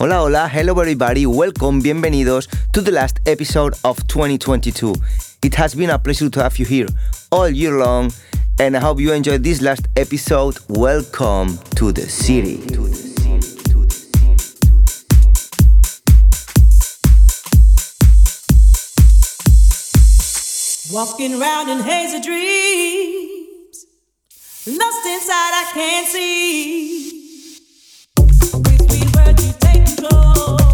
Hola, hola, hello everybody, welcome, bienvenidos to the last episode of 2022. It has been a pleasure to have you here all year long, and I hope you enjoyed this last episode. Welcome to the city. Walking around in hazy dreams, lost inside I can't see. Now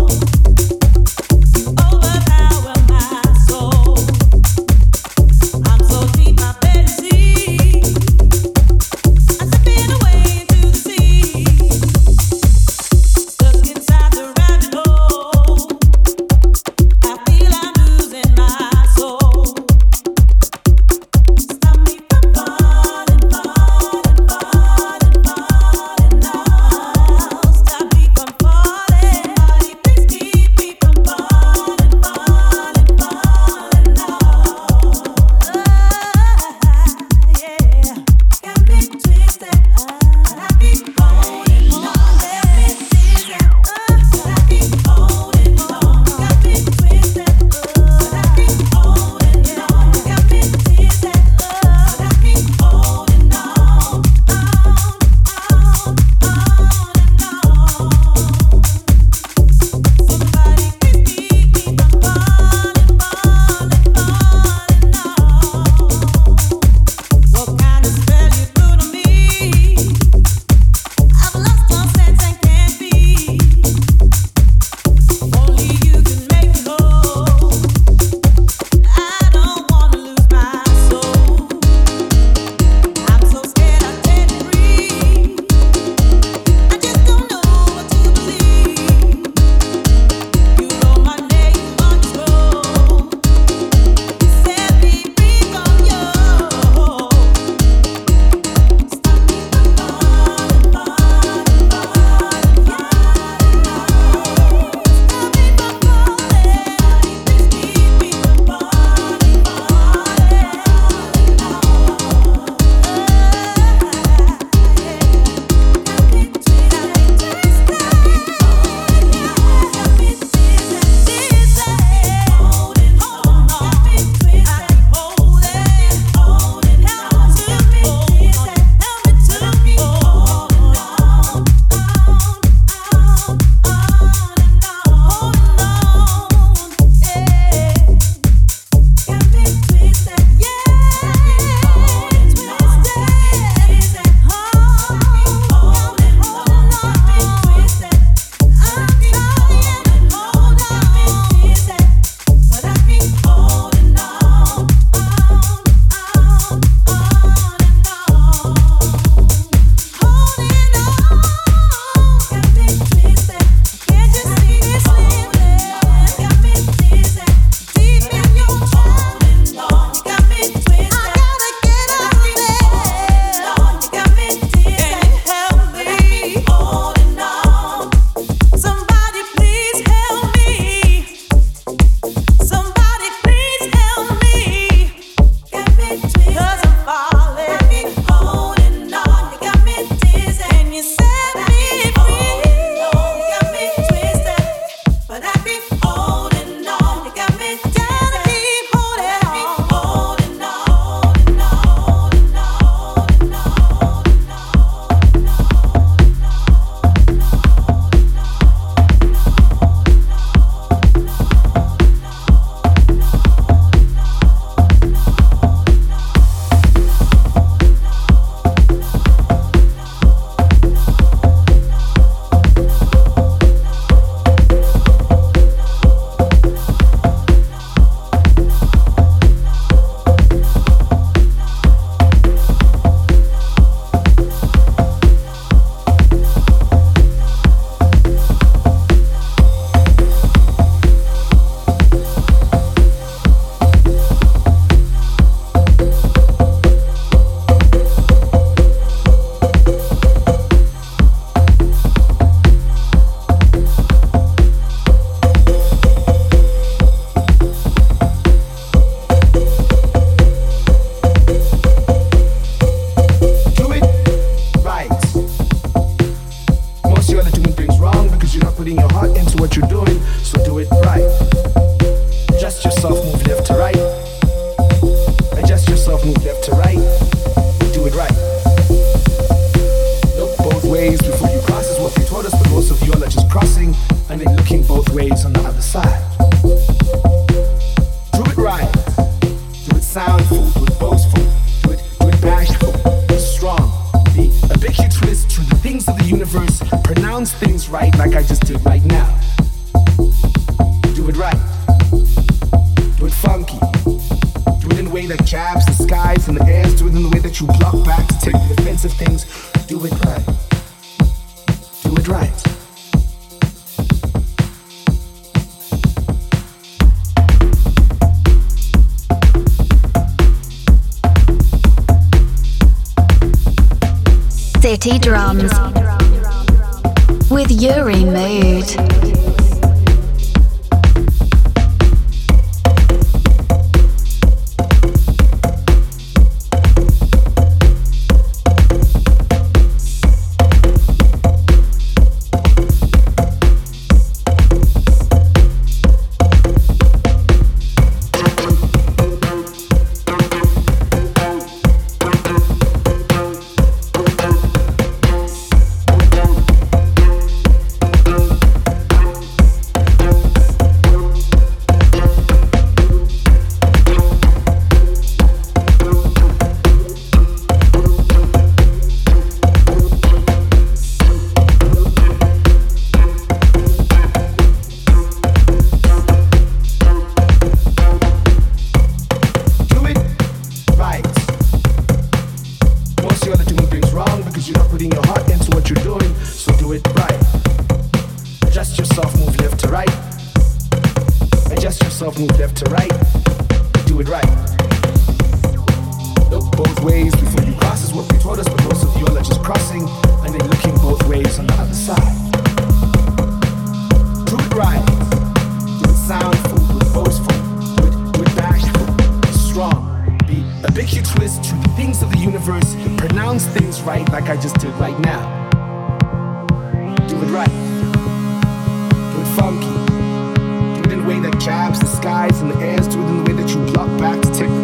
move left to right. yourself, move left to right. Do it right. Look both ways before you cross is what they taught us, but most of you are just crossing and then looking both ways on the other side. Do it right. Do it soundful, do it boastful, do it, do it bashful, be strong, be a vichy twist to the things of the universe, pronounce things right like I just did right now. Do it right. Do it funky jabs, the skies, and the airs, to it the way that you block back to take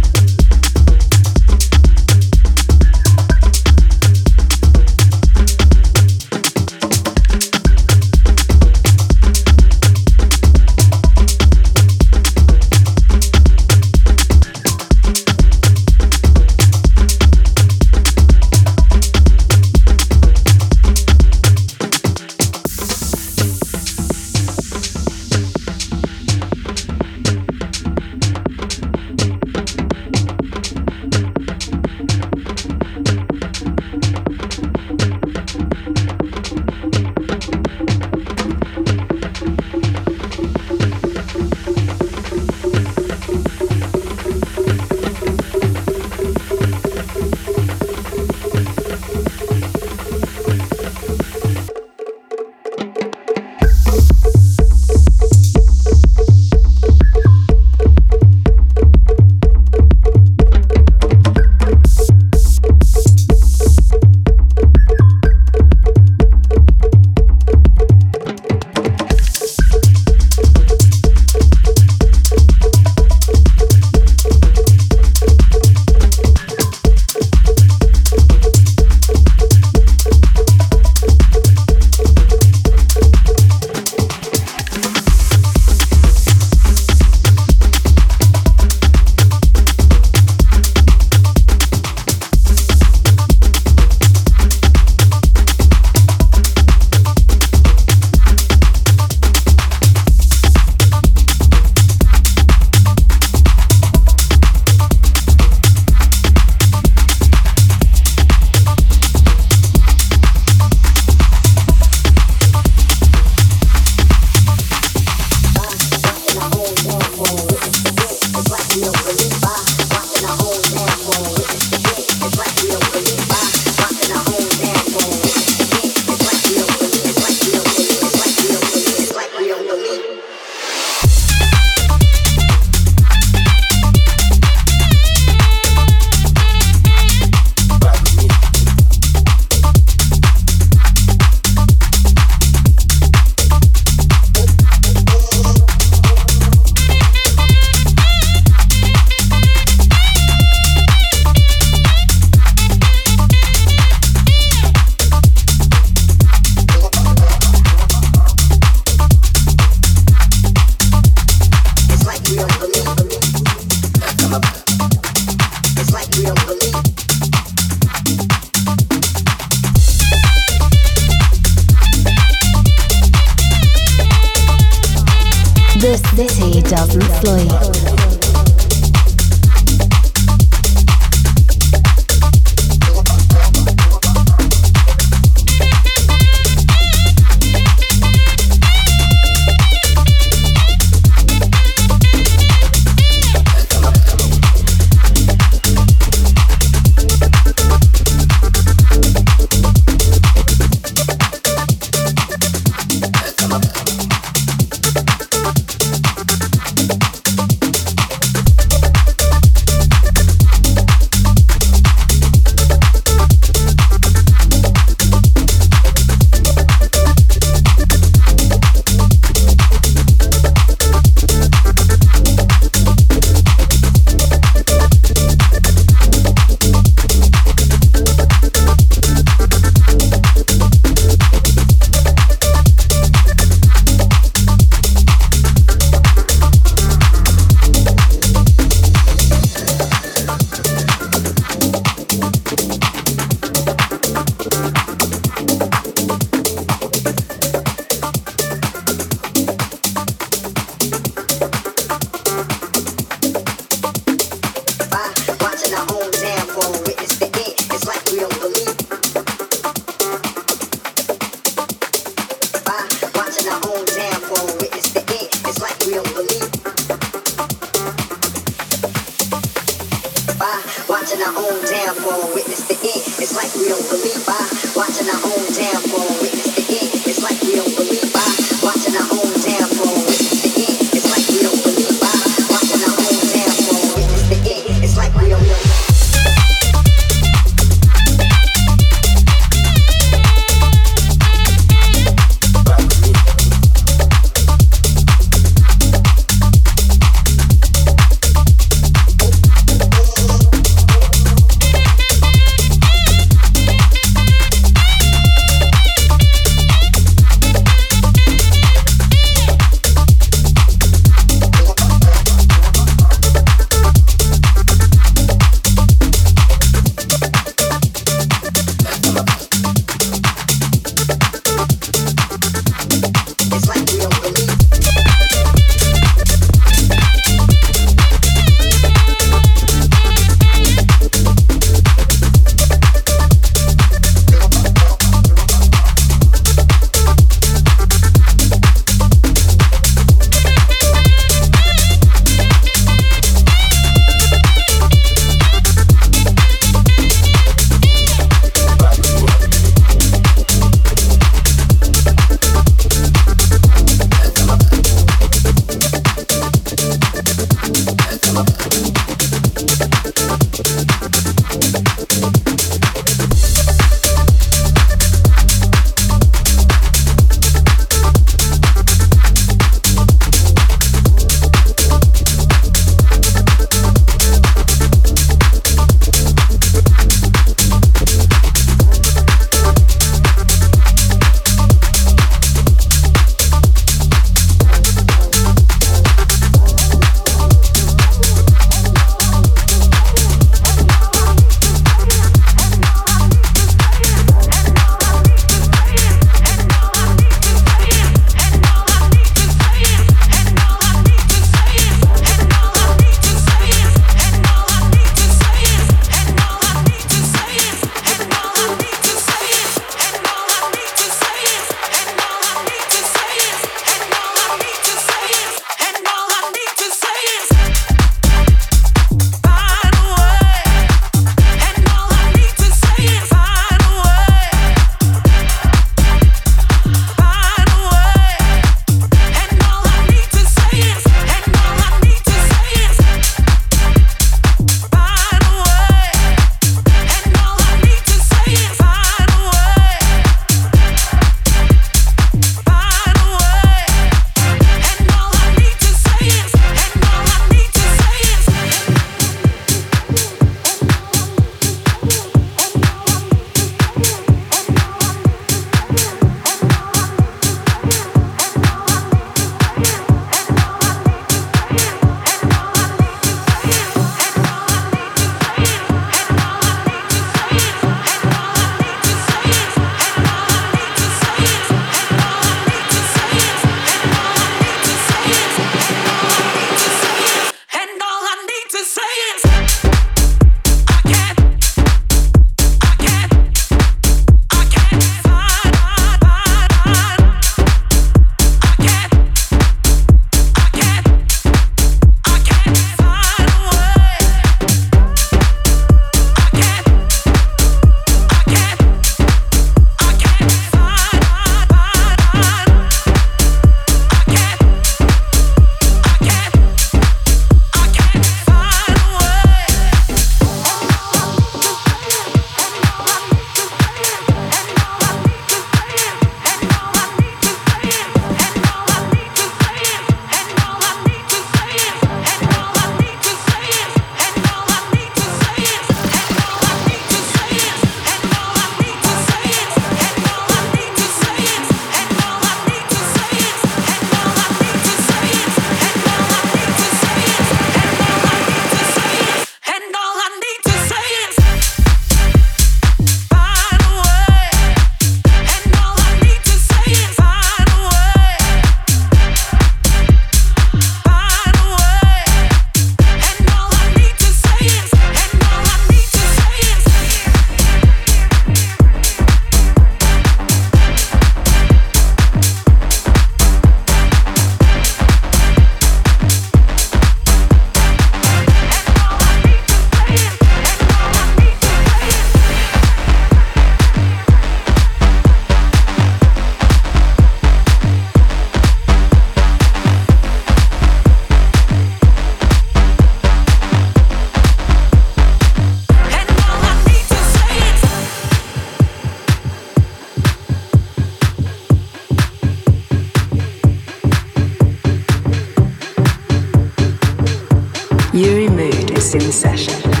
mixing session.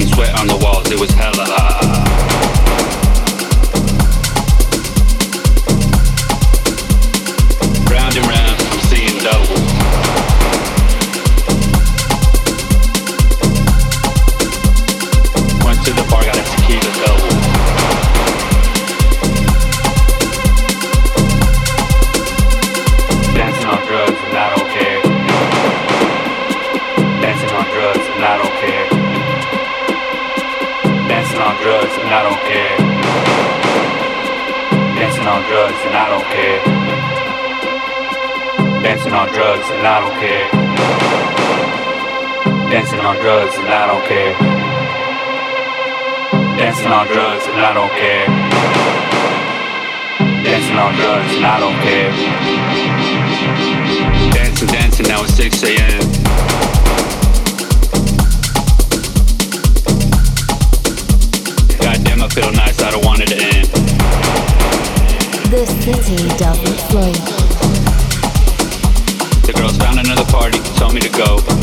seats wet on the walls, it was hella hot. drugs and I don't care. Dancing on drugs and I don't care. Dancing on drugs and I don't care. Dancing on drugs and I don't care. Dancing, dancing, now it's 6 a.m. feel nice, I don't want it to end. The city doesn't flow. me to go.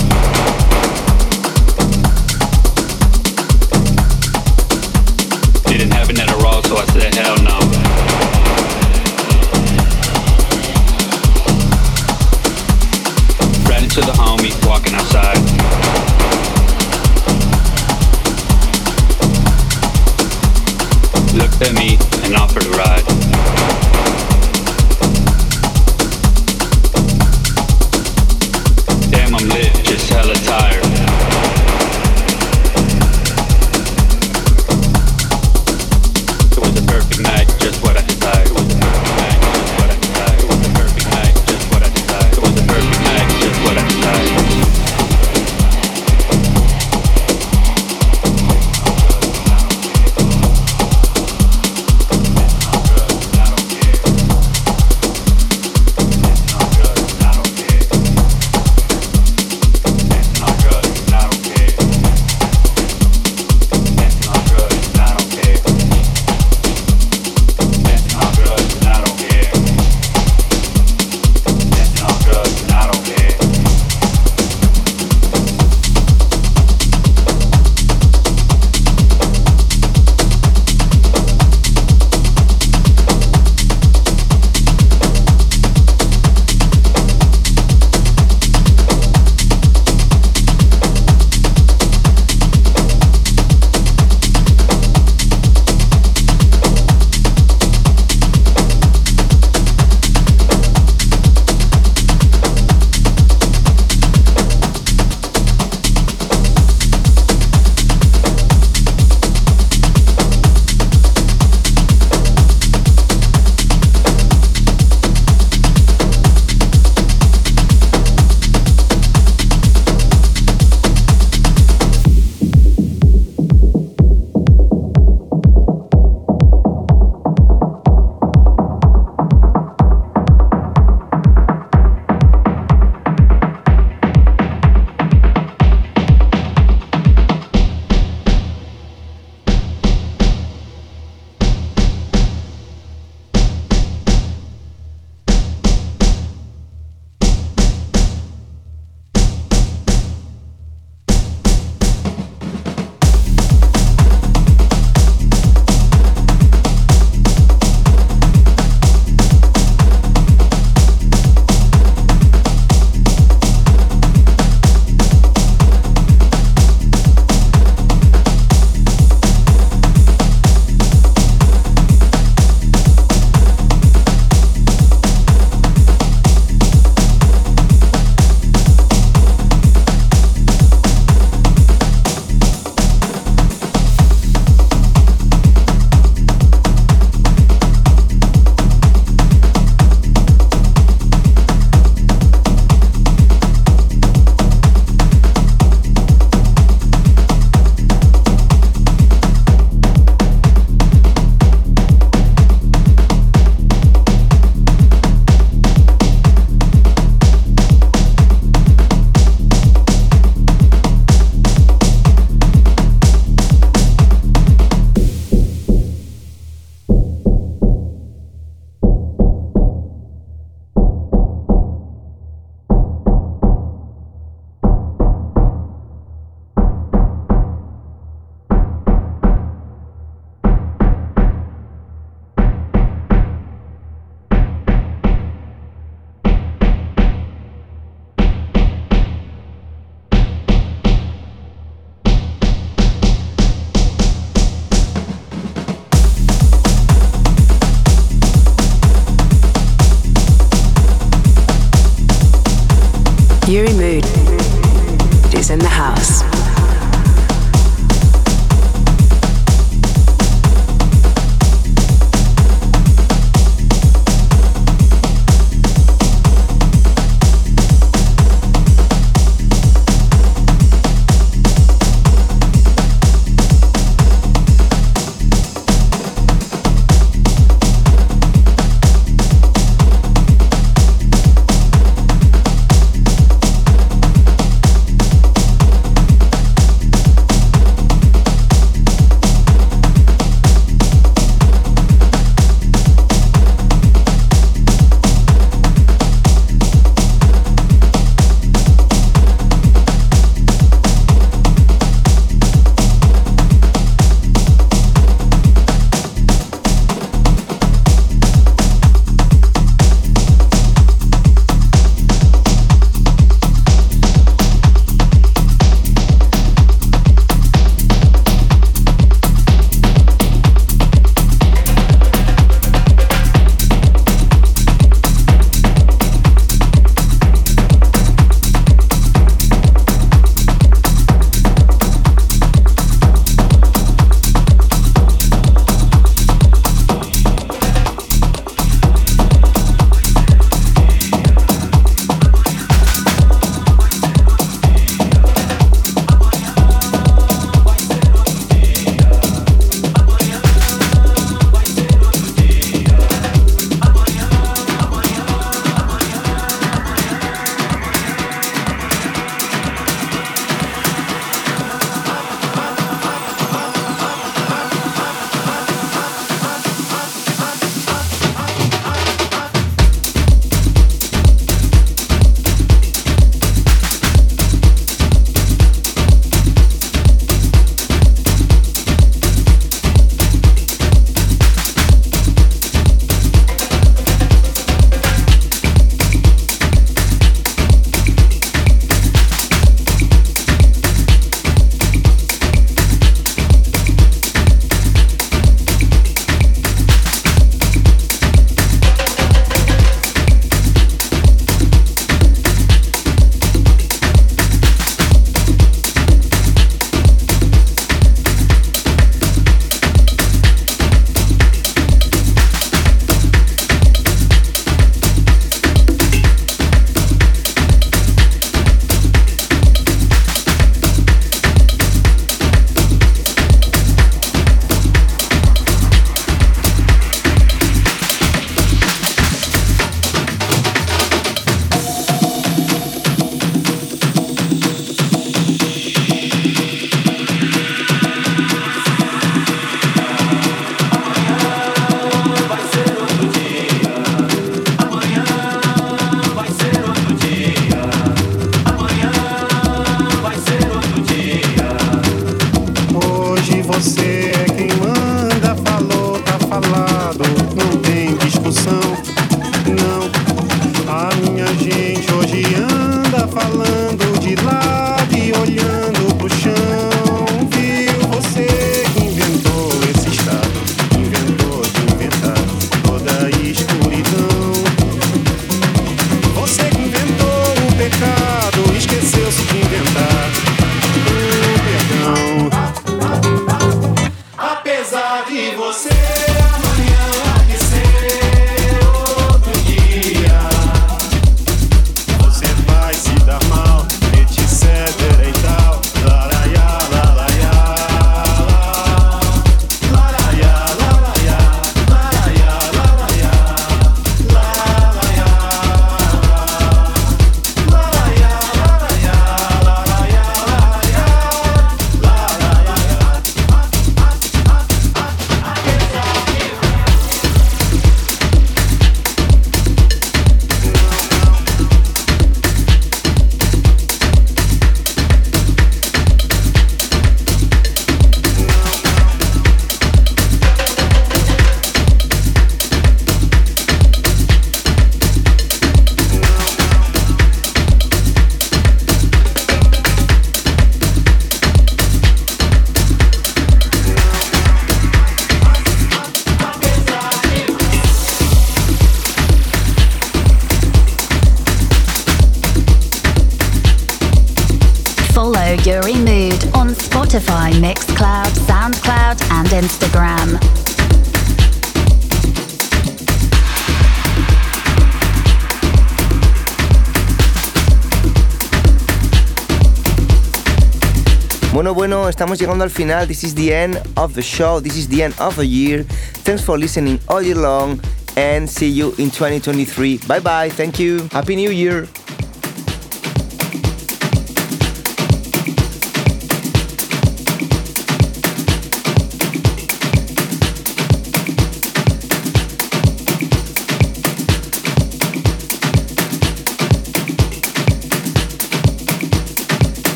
Estamos llegando al final. This is the end of the show. This is the end of the year. Thanks for listening all year long and see you in 2023. Bye bye. Thank you. Happy New Year.